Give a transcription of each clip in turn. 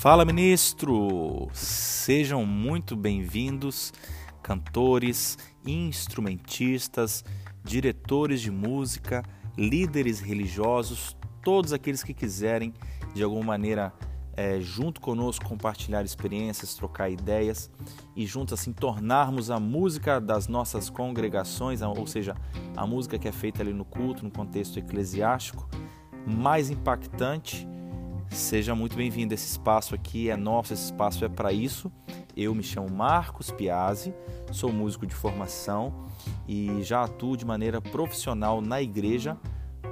Fala, ministro! Sejam muito bem-vindos, cantores, instrumentistas, diretores de música, líderes religiosos, todos aqueles que quiserem de alguma maneira é, junto conosco compartilhar experiências, trocar ideias e juntos assim tornarmos a música das nossas congregações, ou seja, a música que é feita ali no culto, no contexto eclesiástico, mais impactante. Seja muito bem-vindo. Esse espaço aqui é nosso, esse espaço é para isso. Eu me chamo Marcos Piazzi, sou músico de formação e já atuo de maneira profissional na igreja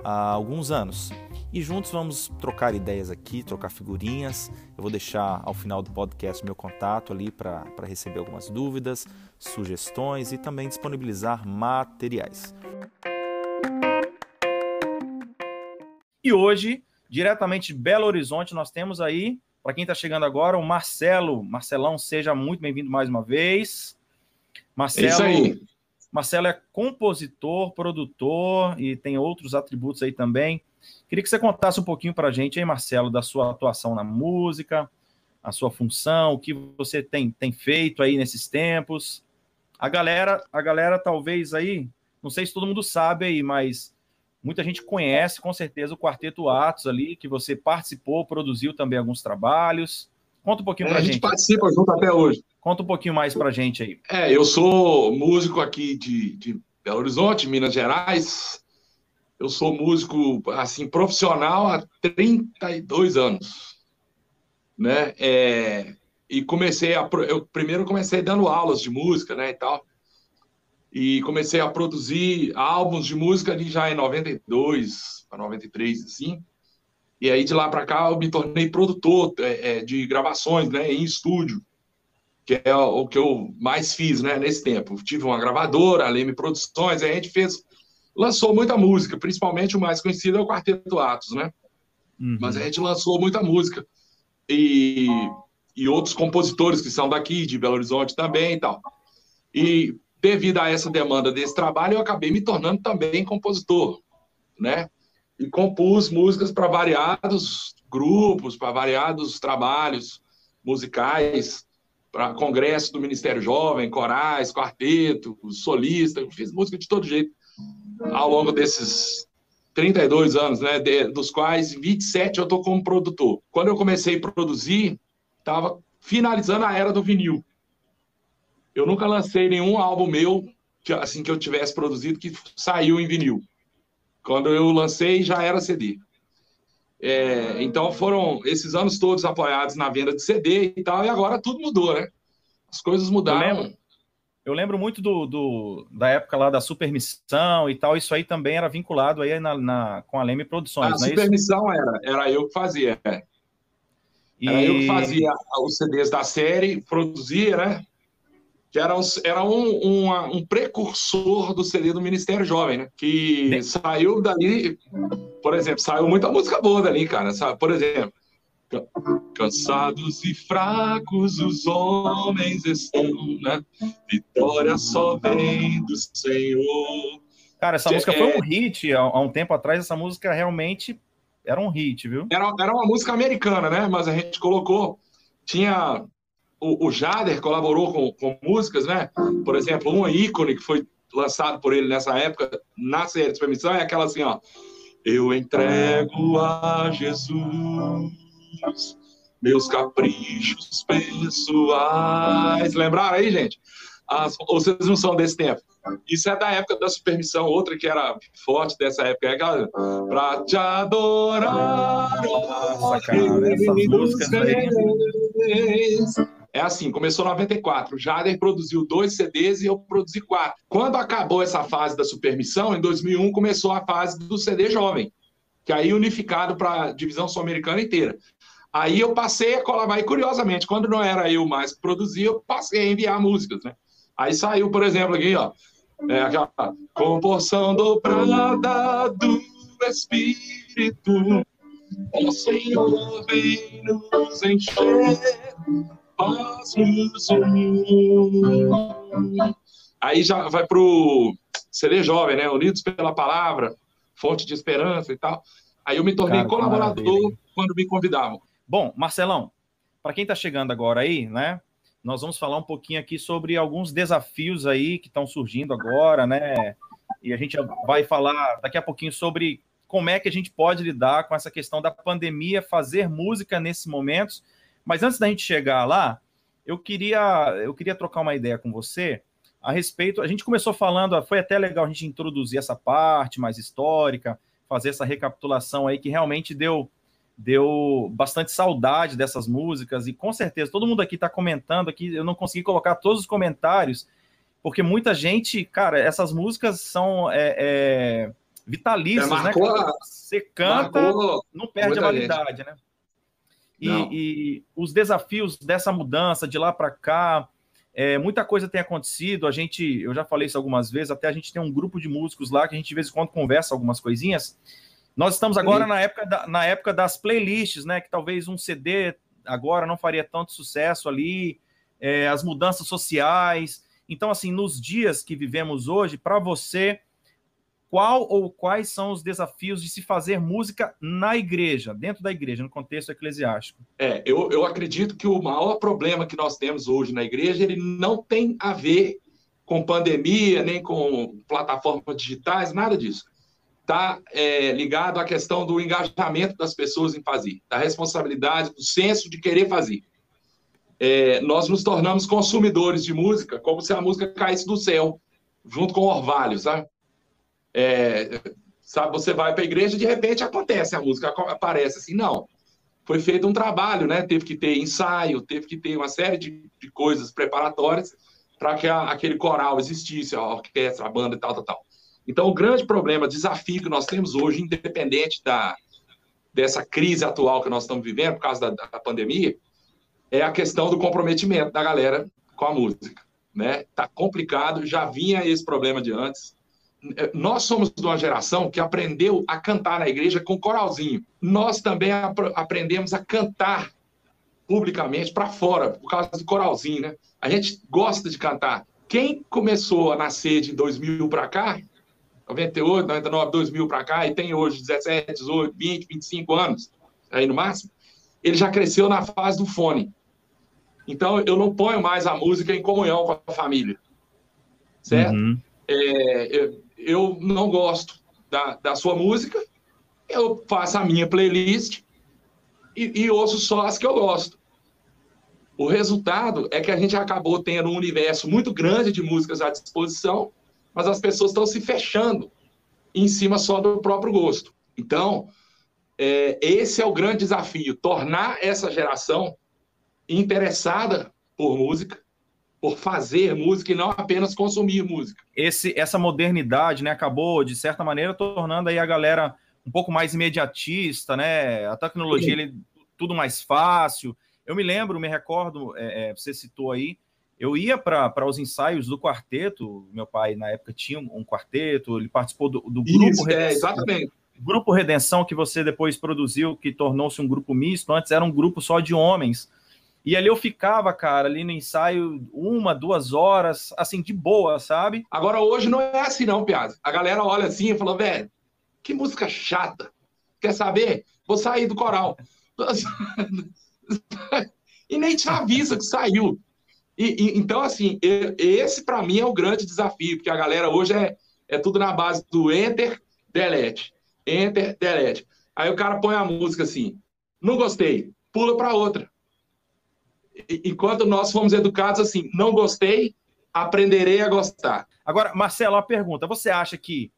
há alguns anos e juntos vamos trocar ideias aqui, trocar figurinhas. Eu vou deixar ao final do podcast meu contato ali para receber algumas dúvidas, sugestões e também disponibilizar materiais. E hoje, diretamente de Belo Horizonte, nós temos aí, para quem está chegando agora, o Marcelo. Marcelão, seja muito bem-vindo mais uma vez. Marcelo, é. Marcelo é compositor, produtor e tem outros atributos aí também. Queria que você contasse um pouquinho para a gente, aí, Marcelo, da sua atuação na música, a sua função, o que você tem, tem feito aí nesses tempos. A galera, a galera talvez aí, não sei se todo mundo sabe aí, mas muita gente conhece com certeza o Quarteto Atos ali, que você participou, produziu também alguns trabalhos. Conta um pouquinho é, para a gente. A gente participa junto até hoje. Conta um pouquinho mais para a gente aí. É, eu sou músico aqui de, de Belo Horizonte, Minas Gerais. Eu sou músico assim profissional há 32 anos, né? É, e comecei a eu primeiro comecei dando aulas de música, né, e tal. E comecei a produzir álbuns de música ali já em 92 para 93 assim. E aí de lá para cá eu me tornei produtor é, é, de gravações, né, em estúdio, que é o que eu mais fiz, né, nesse tempo. Tive uma gravadora, a Leme Produções, aí a gente fez lançou muita música, principalmente o mais conhecido é o Quarteto Atos, né? Uhum. Mas a gente lançou muita música. E, e outros compositores que são daqui, de Belo Horizonte também e tal. E devido a essa demanda desse trabalho, eu acabei me tornando também compositor, né? E compus músicas para variados grupos, para variados trabalhos musicais, para congresso do Ministério Jovem, corais, quarteto, solista, fiz música de todo jeito ao longo desses 32 anos, né, de, dos quais 27 eu estou como produtor. Quando eu comecei a produzir, estava finalizando a era do vinil. Eu nunca lancei nenhum álbum meu, que, assim que eu tivesse produzido, que saiu em vinil. Quando eu lancei, já era CD. É, então foram esses anos todos apoiados na venda de CD e tal, e agora tudo mudou, né? As coisas mudaram. Eu lembro muito do, do, da época lá da Supermissão e tal, isso aí também era vinculado aí na, na com a Leme Produções, a não é Supermissão era, era eu que fazia. É. E... Era eu que fazia os CDs da série, produzia, né? Que era, era um, um, um precursor do CD do Ministério Jovem, né? Que saiu dali, por exemplo, saiu muita música boa dali, cara. Sabe? Por exemplo, Cansados e fracos os homens estão, né? Vitória só vem do Senhor. Cara, essa música é... foi um hit há um tempo atrás. Essa música realmente era um hit, viu? Era, era uma música americana, né? Mas a gente colocou. Tinha. O, o Jader colaborou com, com músicas, né? Por exemplo, um ícone que foi lançado por ele nessa época, na série de permissão, é aquela assim, ó. Eu entrego a Jesus meus caprichos pessoais. Lembraram aí, gente? As, ou vocês não são desse tempo? Isso é da época da supermissão, outra que era forte dessa época, é aquela pra te adorar. Nossa, cara, essas músicas aí. É assim, começou em 94. O Jader produziu dois CDs e eu produzi quatro. Quando acabou essa fase da supermissão, em 2001 começou a fase do CD jovem, que aí unificado para a divisão sul-americana inteira. Aí eu passei a colaborar, e curiosamente, quando não era eu mais que produzia, eu passei a enviar músicas, né? Aí saiu, por exemplo, aqui, ó, é aquela comporção dobrada do Espírito, o Senhor vem nos encher, Aí já vai pro CD Jovem, né? Unidos pela Palavra, Fonte de Esperança e tal. Aí eu me tornei Cara, colaborador quando me convidavam. Bom, Marcelão, para quem está chegando agora aí, né? Nós vamos falar um pouquinho aqui sobre alguns desafios aí que estão surgindo agora, né? E a gente vai falar daqui a pouquinho sobre como é que a gente pode lidar com essa questão da pandemia, fazer música nesses momentos. Mas antes da gente chegar lá, eu queria, eu queria trocar uma ideia com você a respeito. A gente começou falando, foi até legal a gente introduzir essa parte mais histórica, fazer essa recapitulação aí que realmente deu deu bastante saudade dessas músicas e com certeza todo mundo aqui está comentando aqui. Eu não consegui colocar todos os comentários porque muita gente, cara, essas músicas são é, é, vitalícias, é, né? Você canta, não perde a validade, gente. né? E, e, os desafios dessa mudança de lá para cá, é, muita coisa tem acontecido. A gente, eu já falei isso algumas vezes, até a gente tem um grupo de músicos lá que a gente de vez em quando conversa algumas coisinhas. Nós estamos agora na época, da, na época das playlists, né? Que talvez um CD agora não faria tanto sucesso ali, é, as mudanças sociais. Então, assim, nos dias que vivemos hoje, para você, qual ou quais são os desafios de se fazer música na igreja, dentro da igreja, no contexto eclesiástico? É, eu, eu acredito que o maior problema que nós temos hoje na igreja, ele não tem a ver com pandemia, nem com plataformas digitais, nada disso. Está é, ligado à questão do engajamento das pessoas em fazer, da responsabilidade, do senso de querer fazer. É, nós nos tornamos consumidores de música, como se a música caísse do céu, junto com o orvalho, sabe? É, sabe, você vai para a igreja e de repente acontece a música, aparece assim, não. Foi feito um trabalho, né? Teve que ter ensaio, teve que ter uma série de, de coisas preparatórias para que a, aquele coral existisse, a orquestra, a banda e tal, tal, tal. Então, o grande problema, desafio que nós temos hoje, independente da, dessa crise atual que nós estamos vivendo por causa da, da pandemia, é a questão do comprometimento da galera com a música, né? Tá complicado, já vinha esse problema de antes nós somos de uma geração que aprendeu a cantar na igreja com coralzinho. Nós também ap aprendemos a cantar publicamente para fora, por causa do coralzinho, né? A gente gosta de cantar. Quem começou a nascer de 2000 para cá, 98, 99, 2000 para cá, e tem hoje 17, 18, 20, 25 anos, aí no máximo, ele já cresceu na fase do fone. Então, eu não ponho mais a música em comunhão com a família. Certo? Uhum. É, eu não gosto da, da sua música, eu faço a minha playlist e, e ouço só as que eu gosto. O resultado é que a gente acabou tendo um universo muito grande de músicas à disposição, mas as pessoas estão se fechando em cima só do próprio gosto. Então, é, esse é o grande desafio: tornar essa geração interessada por música, por fazer música e não apenas consumir música. Esse, essa modernidade, né, acabou de certa maneira tornando aí a galera um pouco mais imediatista, né? A tecnologia ele, tudo mais fácil. Eu me lembro, me recordo, é, é, você citou aí, eu ia para os ensaios do quarteto. Meu pai na época tinha um, quarteto, ele participou do, do grupo Isso, Redenção, é, exatamente. Grupo Redenção que você depois produziu, que tornou-se um grupo misto. Antes era um grupo só de homens e ali eu ficava, cara, ali no ensaio, uma, duas horas, assim, de boa, sabe? Agora, hoje não é assim, não, Piazza. A galera olha assim e fala, velho, que música chata. Quer saber? Vou sair do coral. e nem te avisa que saiu. E, e, então, assim, esse para mim é o grande desafio, porque a galera hoje é, é tudo na base do enter, delete. Enter, delete. Aí o cara põe a música assim, não gostei, pula para outra enquanto nós fomos educados assim, não gostei, aprenderei a gostar. Agora, Marcelo, a pergunta: você acha que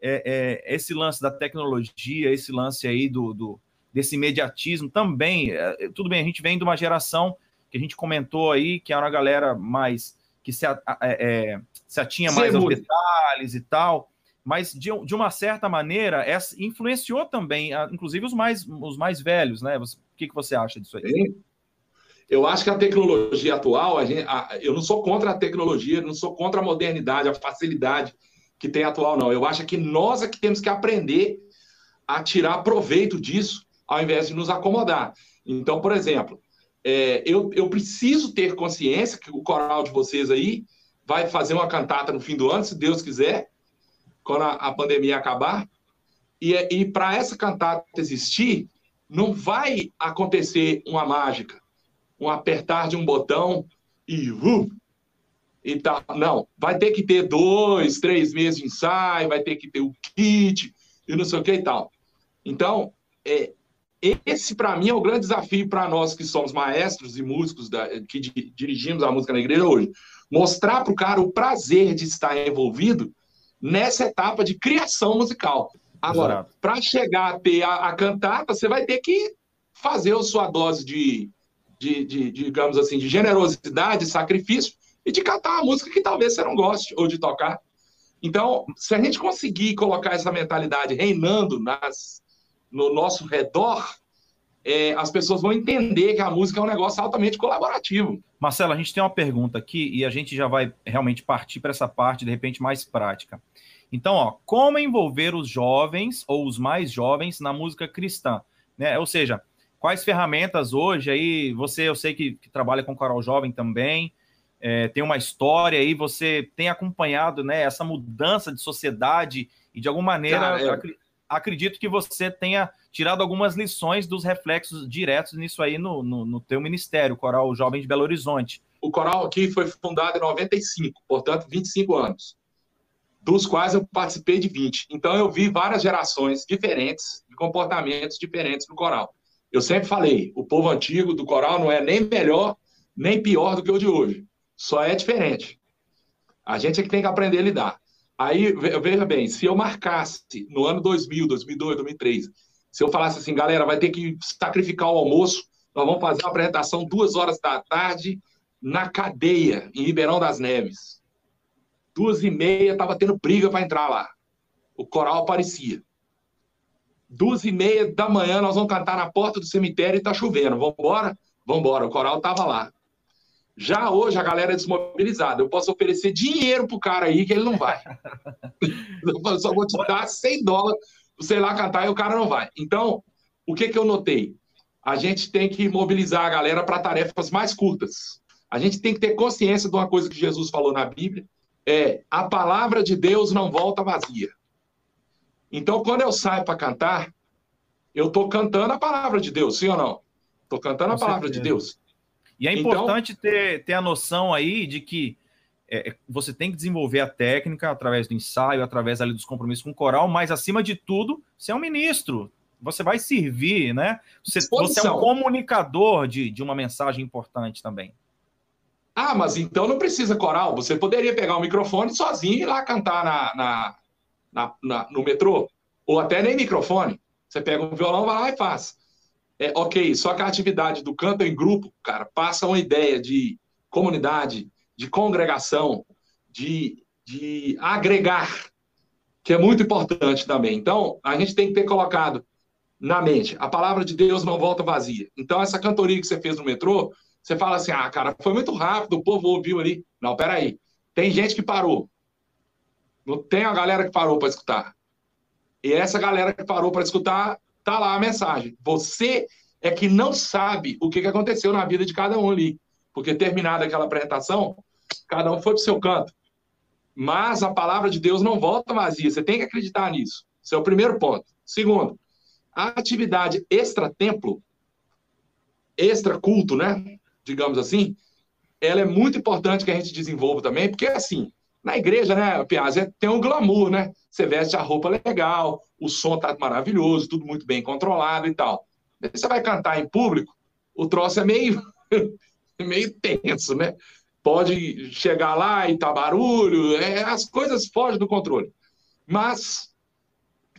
é, é, esse lance da tecnologia, esse lance aí do, do desse imediatismo também, é, tudo bem, a gente vem de uma geração que a gente comentou aí, que era uma galera mais que se, é, é, se atinha mais aos detalhes e tal, mas de, de uma certa maneira essa influenciou também, inclusive os mais, os mais velhos, né? o que, que você acha disso aí? Sim. Eu acho que a tecnologia atual, a gente, a, eu não sou contra a tecnologia, não sou contra a modernidade, a facilidade que tem atual, não. Eu acho que nós é que temos que aprender a tirar proveito disso, ao invés de nos acomodar. Então, por exemplo, é, eu, eu preciso ter consciência que o coral de vocês aí vai fazer uma cantata no fim do ano, se Deus quiser, quando a, a pandemia acabar. E, e para essa cantata existir, não vai acontecer uma mágica um apertar de um botão e uh, e tal. Não, vai ter que ter dois, três meses de ensaio, vai ter que ter o kit e não sei o que e tal. Então, é, esse para mim é o grande desafio para nós que somos maestros e músicos da, que di, dirigimos a música na igreja hoje. Mostrar para o cara o prazer de estar envolvido nessa etapa de criação musical. Agora, para chegar a ter a, a cantata, você vai ter que fazer a sua dose de, de, de, digamos assim, de generosidade, sacrifício, e de cantar uma música que talvez você não goste, ou de tocar. Então, se a gente conseguir colocar essa mentalidade reinando nas, no nosso redor, é, as pessoas vão entender que a música é um negócio altamente colaborativo. Marcelo, a gente tem uma pergunta aqui e a gente já vai realmente partir para essa parte, de repente, mais prática. Então, ó, como envolver os jovens ou os mais jovens na música cristã? Né? Ou seja, quais ferramentas hoje aí, você, eu sei que, que trabalha com coral jovem também, é, tem uma história aí, você tem acompanhado né, essa mudança de sociedade e de alguma maneira Cara, ac acredito que você tenha tirado algumas lições dos reflexos diretos nisso aí no, no, no teu ministério, Coral Jovem de Belo Horizonte. O Coral aqui foi fundado em 95, portanto 25 anos, dos quais eu participei de 20. Então eu vi várias gerações diferentes, de comportamentos diferentes no Coral. Eu sempre falei, o povo antigo do Coral não é nem melhor nem pior do que o de hoje só é diferente. A gente é que tem que aprender a lidar. Aí, veja bem, se eu marcasse no ano 2000, 2002, 2003, se eu falasse assim, galera, vai ter que sacrificar o almoço, nós vamos fazer uma apresentação duas horas da tarde na cadeia, em Ribeirão das Neves. Duas e meia, estava tendo briga para entrar lá. O coral aparecia. Duas e meia da manhã, nós vamos cantar na porta do cemitério e está chovendo. Vamos embora? Vamos embora. O coral estava lá. Já hoje a galera é desmobilizada. Eu posso oferecer dinheiro pro cara aí que ele não vai. eu só vou te dar 100 dólares ir lá cantar e o cara não vai. Então, o que, que eu notei? A gente tem que mobilizar a galera para tarefas mais curtas. A gente tem que ter consciência de uma coisa que Jesus falou na Bíblia: é a palavra de Deus não volta vazia. Então, quando eu saio para cantar, eu estou cantando a palavra de Deus, sim ou não? Estou cantando a palavra de Deus. E é então importante então... ter, ter a noção aí de que é, você tem que desenvolver a técnica através do ensaio, através ali dos compromissos com o coral, mas acima de tudo, você é um ministro. Você vai servir, né? Você, você é um comunicador de, de uma mensagem importante também. Ah, mas então não precisa coral. Você poderia pegar o microfone sozinho e ir lá cantar na, na, na, na no metrô. Ou até nem microfone. Você pega um violão, vai lá e faz. É, ok, só que a atividade do canto em grupo, cara, passa uma ideia de comunidade, de congregação, de, de agregar, que é muito importante também. Então, a gente tem que ter colocado na mente, a palavra de Deus não volta vazia. Então, essa cantoria que você fez no metrô, você fala assim, ah, cara, foi muito rápido, o povo ouviu ali. Não, peraí, tem gente que parou. Não tem a galera que parou para escutar. E essa galera que parou para escutar Tá lá a mensagem. Você é que não sabe o que aconteceu na vida de cada um ali. Porque terminada aquela apresentação, cada um foi para o seu canto. Mas a palavra de Deus não volta vazia. Você tem que acreditar nisso. Esse é o primeiro ponto. Segundo, a atividade extra-templo, extra-culto, né? Digamos assim, ela é muito importante que a gente desenvolva também, porque assim, na igreja, né, Piaz, é, tem um glamour, né? Você veste a roupa legal, o som tá maravilhoso, tudo muito bem controlado e tal. Você vai cantar em público, o troço é meio, meio tenso, né? Pode chegar lá e tá barulho, é, as coisas fogem do controle. Mas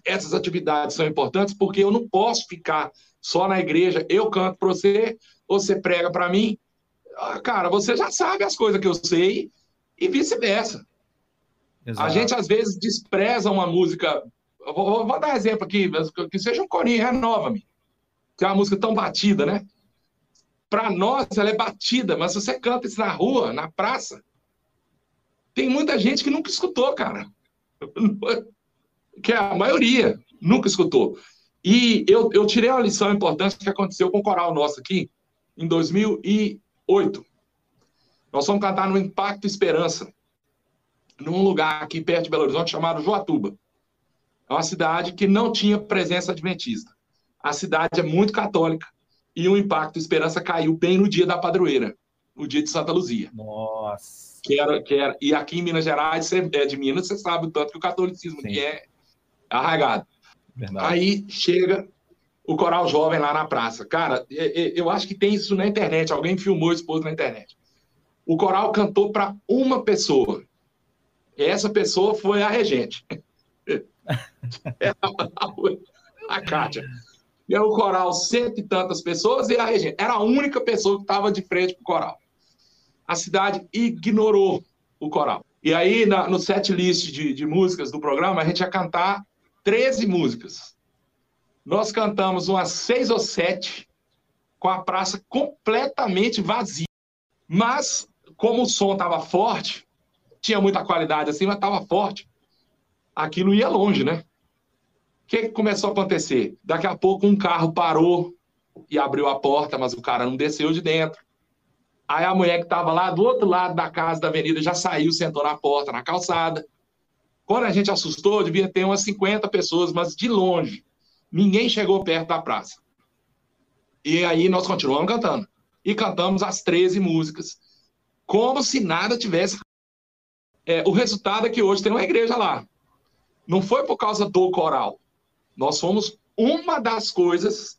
essas atividades são importantes porque eu não posso ficar só na igreja, eu canto para você, você prega para mim. Ah, cara, você já sabe as coisas que eu sei e vice-versa. Exato. A gente, às vezes, despreza uma música. Vou, vou, dar um exemplo aqui, que seja um corinho, renova-me. Que é uma música tão batida, né? Para nós, ela é batida, mas se você canta isso na rua, na praça, tem muita gente que nunca escutou, cara. Que é a maioria nunca escutou. E eu, eu tirei uma lição importante que aconteceu com o coral nosso aqui em 2008. Nós fomos cantar no Impacto Esperança num lugar aqui perto de Belo Horizonte chamado Joatuba. É uma cidade que não tinha presença adventista. A cidade é muito católica, e o Impacto Esperança caiu bem no dia da padroeira, o dia de Santa Luzia. Nossa. Que era, que era, e aqui em Minas Gerais, você é de Minas, você sabe o tanto que o catolicismo é arraigado. Verdade. Aí chega o coral jovem lá na praça. Cara, eu acho que tem isso na internet. Alguém filmou isso na internet. O coral cantou para uma pessoa. Essa pessoa foi a regente. a Kátia. E o coral, cento e tantas pessoas, e a regente. Era a única pessoa que estava de frente para o coral. A cidade ignorou o coral. E aí, na, no set list de, de músicas do programa, a gente ia cantar 13 músicas. Nós cantamos umas seis ou sete com a praça completamente vazia. Mas, como o som estava forte, tinha muita qualidade assim, mas estava forte, aquilo ia longe, né? O que, que começou a acontecer? Daqui a pouco um carro parou e abriu a porta, mas o cara não desceu de dentro. Aí a mulher que estava lá do outro lado da casa da avenida já saiu, sentou na porta, na calçada. Quando a gente assustou, devia ter umas 50 pessoas, mas de longe. Ninguém chegou perto da praça. E aí nós continuamos cantando. E cantamos as 13 músicas, como se nada tivesse. É, o resultado é que hoje tem uma igreja lá. Não foi por causa do coral. Nós fomos uma das coisas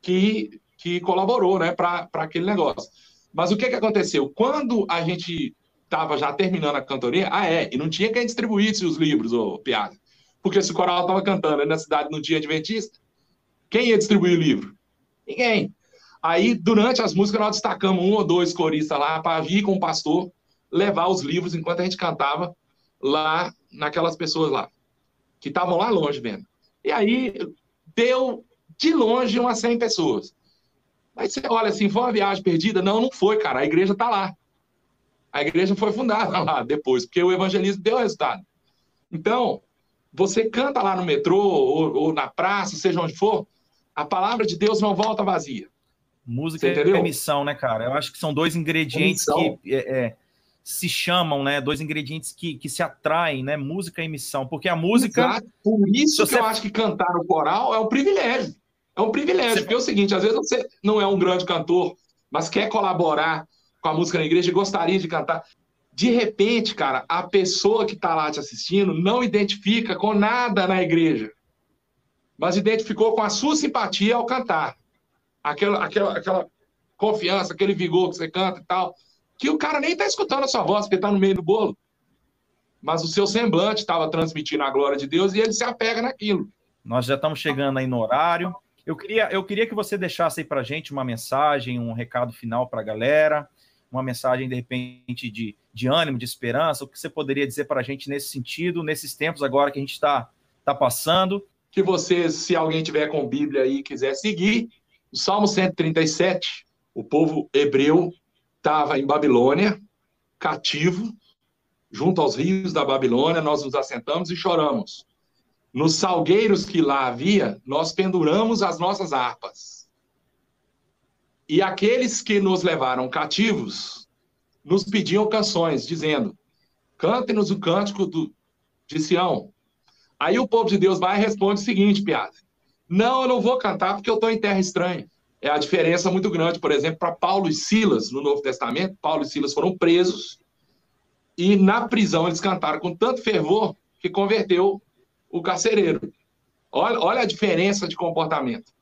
que, que colaborou né, para aquele negócio. Mas o que, que aconteceu? Quando a gente estava já terminando a cantoria, ah, é, e não tinha quem distribuísse os livros, ô Piada. Porque se o coral estava cantando na cidade no dia adventista, quem ia distribuir o livro? Ninguém. Aí, durante as músicas, nós destacamos um ou dois coristas lá para vir com o pastor levar os livros enquanto a gente cantava lá naquelas pessoas lá, que estavam lá longe mesmo. E aí, deu de longe umas 100 pessoas. Aí você olha assim, foi uma viagem perdida? Não, não foi, cara. A igreja está lá. A igreja foi fundada lá depois, porque o evangelismo deu resultado. Então, você canta lá no metrô ou, ou, na praça, seja onde for, a palavra de Deus não volta vazia. Música é missão, né, cara? Eu acho que são dois ingredientes que é, é, se chamam, né? Dois ingredientes que, que se atraem, né? Música e missão. Porque a música. Exato. Por isso que você... eu acho que cantar no coral é um privilégio. É um privilégio, você... porque é o seguinte: às vezes você não é um grande cantor, mas quer colaborar com a música na igreja e gostaria de cantar de repente, cara, a pessoa que está lá te assistindo não identifica com nada na igreja, mas identificou com a sua simpatia ao cantar. Aquela, aquela, aquela confiança, aquele vigor que você canta e tal, que o cara nem está escutando a sua voz, porque está no meio do bolo. Mas o seu semblante estava transmitindo a glória de Deus e ele se apega naquilo. Nós já estamos chegando aí no horário. Eu queria, eu queria que você deixasse aí para gente uma mensagem, um recado final para a galera uma mensagem, de repente, de, de ânimo, de esperança? O que você poderia dizer para a gente nesse sentido, nesses tempos agora que a gente está tá passando? Que vocês, se alguém tiver com Bíblia aí e quiser seguir, o Salmo 137, o povo hebreu estava em Babilônia, cativo, junto aos rios da Babilônia, nós nos assentamos e choramos. Nos salgueiros que lá havia, nós penduramos as nossas harpas. E aqueles que nos levaram cativos nos pediam canções, dizendo: Cante-nos o cântico do, de Sião. Aí o povo de Deus vai e responde o seguinte, piada: Não, eu não vou cantar porque eu estou em terra estranha. É a diferença muito grande, por exemplo, para Paulo e Silas no Novo Testamento. Paulo e Silas foram presos e na prisão eles cantaram com tanto fervor que converteu o carcereiro. Olha, olha a diferença de comportamento.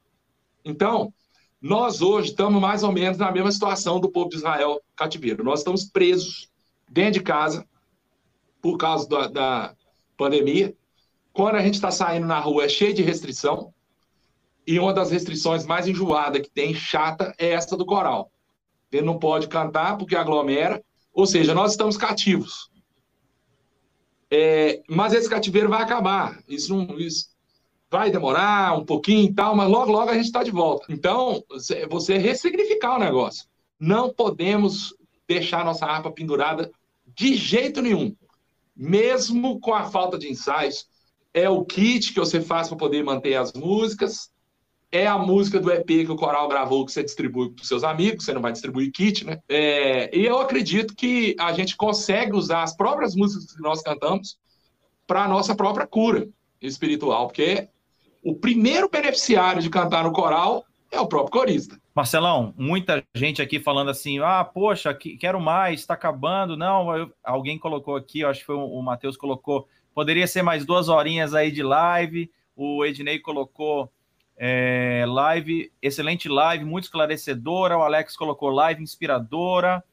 Então, nós hoje estamos mais ou menos na mesma situação do povo de Israel cativeiro. Nós estamos presos dentro de casa por causa da, da pandemia. Quando a gente está saindo na rua é cheio de restrição. E uma das restrições mais enjoadas que tem, chata, é essa do coral. Ele não pode cantar porque aglomera. Ou seja, nós estamos cativos. É, mas esse cativeiro vai acabar. Isso não, isso, vai demorar um pouquinho e tal, mas logo, logo a gente está de volta. Então, você ressignificar o negócio. Não podemos deixar nossa harpa pendurada de jeito nenhum. Mesmo com a falta de ensaios, é o kit que você faz para poder manter as músicas, é a música do EP que o coral gravou que você distribui para os seus amigos, você não vai distribuir kit, né? É, e eu acredito que a gente consegue usar as próprias músicas que nós cantamos para a nossa própria cura espiritual, porque o primeiro beneficiário de cantar no coral é o próprio corista. Marcelão, muita gente aqui falando assim: ah, poxa, quero mais, está acabando. Não, eu, alguém colocou aqui, acho que foi o, o Matheus colocou, poderia ser mais duas horinhas aí de live. O Ednei colocou é, live, excelente live, muito esclarecedora. O Alex colocou live inspiradora.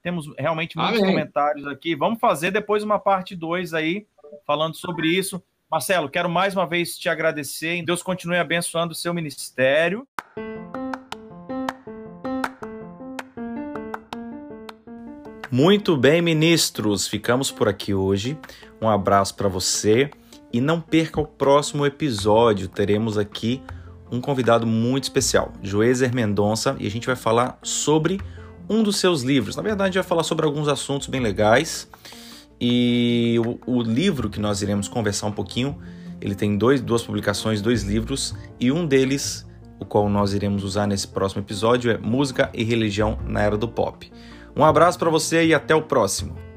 Temos realmente muitos Amém. comentários aqui. Vamos fazer depois uma parte 2 aí, falando sobre isso. Marcelo, quero mais uma vez te agradecer. Deus continue abençoando o seu ministério. Muito bem, ministros, ficamos por aqui hoje. Um abraço para você e não perca o próximo episódio. Teremos aqui um convidado muito especial, Joezer Mendonça, e a gente vai falar sobre um dos seus livros. Na verdade, a gente vai falar sobre alguns assuntos bem legais. E o, o livro que nós iremos conversar um pouquinho, ele tem dois, duas publicações, dois livros, e um deles, o qual nós iremos usar nesse próximo episódio, é Música e Religião na Era do Pop. Um abraço para você e até o próximo.